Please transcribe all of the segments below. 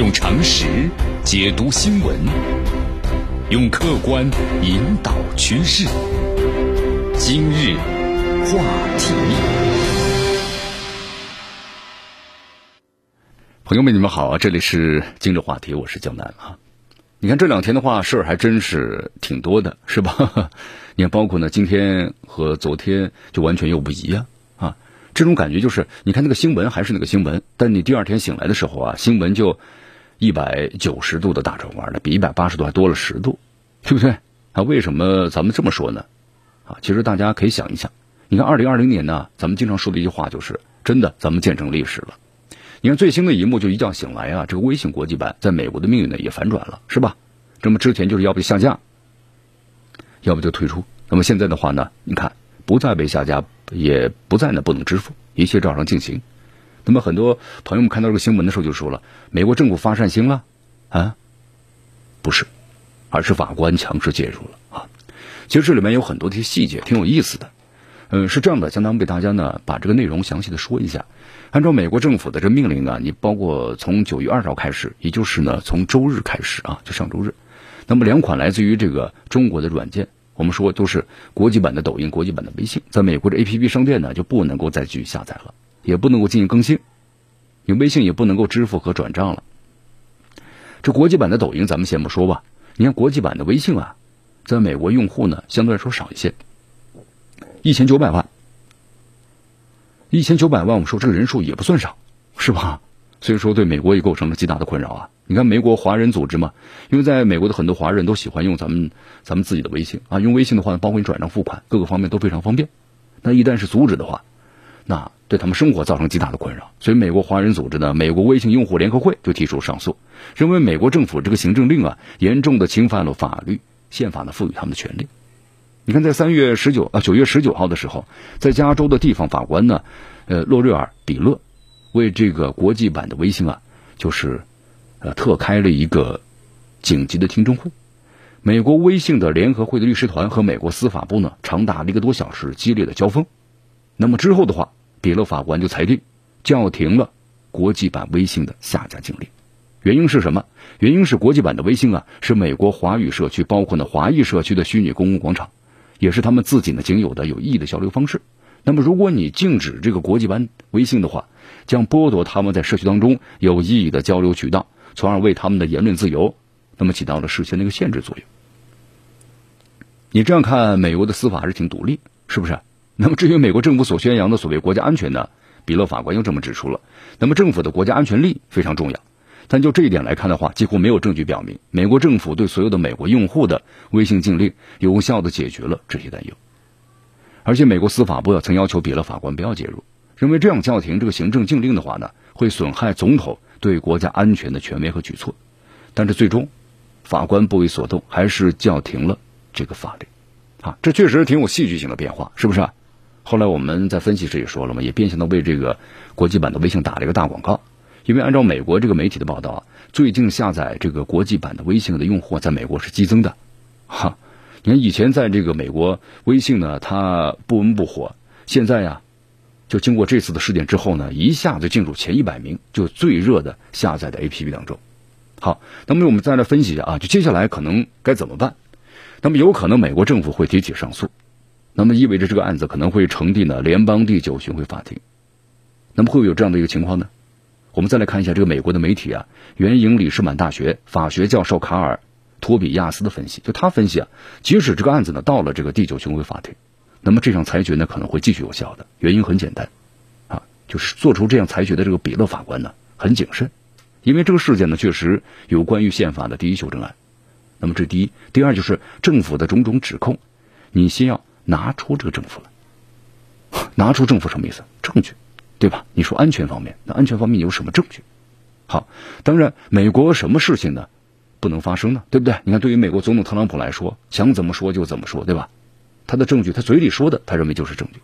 用常识解读新闻，用客观引导趋势。今日话题，朋友们，你们好啊！这里是今日话题，我是江南啊。你看这两天的话，事儿还真是挺多的，是吧？你看，包括呢，今天和昨天就完全又不一样啊。这种感觉就是，你看那个新闻还是那个新闻，但你第二天醒来的时候啊，新闻就一百九十度的大转弯呢，比一百八十度还多了十度，对不对？啊，为什么咱们这么说呢？啊，其实大家可以想一想，你看二零二零年呢，咱们经常说的一句话就是，真的，咱们见证历史了。你看最新的一幕，就一觉醒来啊，这个微信国际版在美国的命运呢也反转了，是吧？那么之前就是要不就下架，要不就退出。那么现在的话呢，你看不再被下架，也不再呢不能支付，一切照常进行。那么很多朋友们看到这个新闻的时候就说了，美国政府发善心了啊？不是，而是法官强势介入了啊。其实这里面有很多的细节，挺有意思的。嗯，是这样的，相当为大家呢把这个内容详细的说一下。按照美国政府的这命令啊，你包括从九月二十号开始，也就是呢从周日开始啊，就上周日，那么两款来自于这个中国的软件，我们说都是国际版的抖音、国际版的微信，在美国的 A P P 商店呢就不能够再继续下载了，也不能够进行更新，你微信也不能够支付和转账了。这国际版的抖音咱们先不说吧，你看国际版的微信啊，在美国用户呢相对来说少一些，一千九百万。一千九百万，我们说这个人数也不算少，是吧？所以说对美国也构成了极大的困扰啊！你看美国华人组织嘛，因为在美国的很多华人都喜欢用咱们咱们自己的微信啊，用微信的话呢，包括你转账付款，各个方面都非常方便。那一旦是阻止的话，那对他们生活造成极大的困扰。所以美国华人组织呢，美国微信用户联合会就提出上诉，认为美国政府这个行政令啊，严重的侵犯了法律宪法呢赋予他们的权利。你看，在三月十九啊九月十九号的时候，在加州的地方法官呢，呃洛瑞尔比勒为这个国际版的微信啊，就是呃特开了一个紧急的听证会。美国微信的联合会的律师团和美国司法部呢，长达一个多小时激烈的交锋。那么之后的话，比勒法官就裁定叫停了国际版微信的下架禁令。原因是什么？原因是国际版的微信啊，是美国华语社区，包括呢华裔社区的虚拟公共广场。也是他们自己呢仅有的有意义的交流方式。那么，如果你禁止这个国际版微信的话，将剥夺他们在社区当中有意义的交流渠道，从而为他们的言论自由那么起到了事先的一个限制作用。你这样看，美国的司法是挺独立，是不是？那么，至于美国政府所宣扬的所谓国家安全呢？比勒法官又这么指出了。那么，政府的国家安全利益非常重要。但就这一点来看的话，几乎没有证据表明美国政府对所有的美国用户的微信禁令有效的解决了这些担忧。而且，美国司法部曾要求比勒法官不要介入，认为这样叫停这个行政禁令的话呢，会损害总统对国家安全的权威和举措。但是最终，法官不为所动，还是叫停了这个法律。啊，这确实挺有戏剧性的变化，是不是？后来我们在分析时也说了嘛，也变相的为这个国际版的微信打了一个大广告。因为按照美国这个媒体的报道啊，最近下载这个国际版的微信的用户在美国是激增的，哈，你看以前在这个美国微信呢，它不温不火，现在呀，就经过这次的事件之后呢，一下子进入前一百名，就最热的下载的 APP 当中。好，那么我们再来分析一下啊，就接下来可能该怎么办？那么有可能美国政府会提起上诉，那么意味着这个案子可能会呈递呢联邦第九巡回法庭，那么会不会有这样的一个情况呢？我们再来看一下这个美国的媒体啊，援引里士满大学法学教授卡尔托比亚斯的分析，就他分析啊，即使这个案子呢到了这个第九巡回法庭，那么这项裁决呢可能会继续有效的。原因很简单，啊，就是做出这样裁决的这个比勒法官呢很谨慎，因为这个事件呢确实有关于宪法的第一修正案。那么这第一，第二就是政府的种种指控，你先要拿出这个政府来，拿出政府什么意思？证据。对吧？你说安全方面，那安全方面有什么证据？好，当然，美国什么事情呢不能发生呢？对不对？你看，对于美国总统特朗普来说，想怎么说就怎么说，对吧？他的证据，他嘴里说的，他认为就是证据。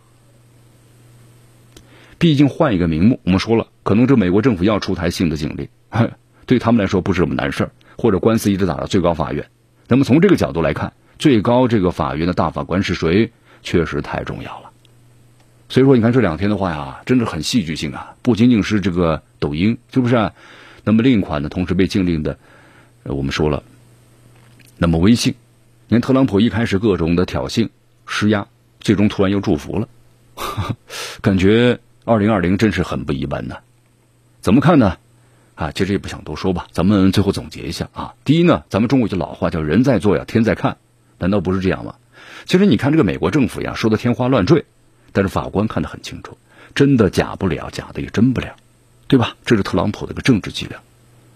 毕竟换一个名目，我们说了，可能这美国政府要出台新的警令，对他们来说不是什么难事儿，或者官司一直打到最高法院。那么从这个角度来看，最高这个法院的大法官是谁，确实太重要了。所以说，你看这两天的话呀，真的很戏剧性啊！不仅仅是这个抖音，是不是？啊那么另一款呢，同时被禁令的，我们说了，那么微信，你看特朗普一开始各种的挑衅施压，最终突然又祝福了，感觉二零二零真是很不一般呢。怎么看呢？啊，其实也不想多说吧。咱们最后总结一下啊。第一呢，咱们中国一句老话叫“人在做呀，天在看”，难道不是这样吗？其实你看这个美国政府呀，说的天花乱坠，但是法官看得很清楚，真的假不了，假的也真不了，对吧？这是特朗普的一个政治伎俩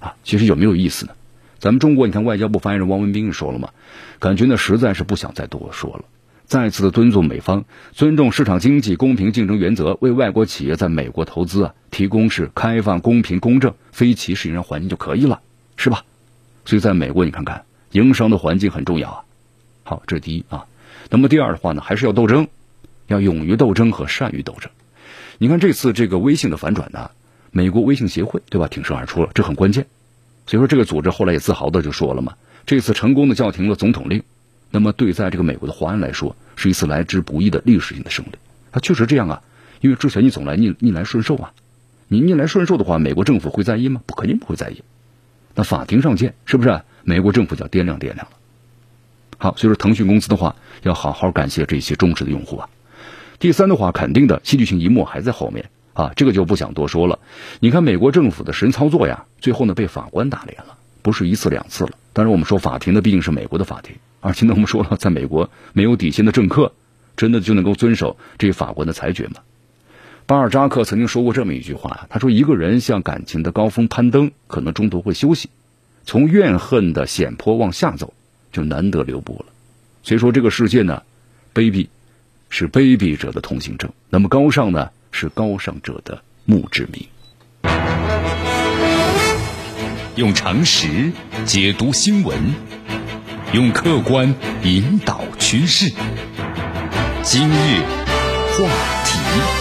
啊。其实有没有意思呢？咱们中国，你看外交部发言人汪文斌说了嘛，感觉呢实在是不想再多说了。再次的敦促美方尊重市场经济、公平竞争原则，为外国企业在美国投资啊提供是开放、公平、公正、非歧视营商环境就可以了，是吧？所以在美国，你看看营商的环境很重要啊。好，这是第一啊。那么第二的话呢，还是要斗争，要勇于斗争和善于斗争。你看这次这个微信的反转呢，美国微信协会对吧挺身而出了，这很关键。所以说这个组织后来也自豪的就说了嘛，这次成功的叫停了总统令。那么，对在这个美国的华人来说，是一次来之不易的历史性的胜利。它确实这样啊，因为之前你总来逆逆来顺受啊，你逆来顺受的话，美国政府会在意吗？不，肯定不会在意。那法庭上见，是不是？美国政府就要掂量掂量了。好，所以说腾讯公司的话，要好好感谢这些忠实的用户啊。第三的话，肯定的戏剧性一幕还在后面啊，这个就不想多说了。你看美国政府的神操作呀，最后呢被法官打脸了，不是一次两次了。当然，我们说法庭呢毕竟是美国的法庭。而且呢，我们说了，在美国没有底线的政客，真的就能够遵守这法官的裁决吗？巴尔扎克曾经说过这么一句话他说：“一个人向感情的高峰攀登，可能中途会休息；从怨恨的险坡往下走，就难得留步了。”所以说，这个世界呢，卑鄙是卑鄙者的通行证，那么高尚呢，是高尚者的墓志铭。用常识解读新闻。用客观引导趋势。今日话题。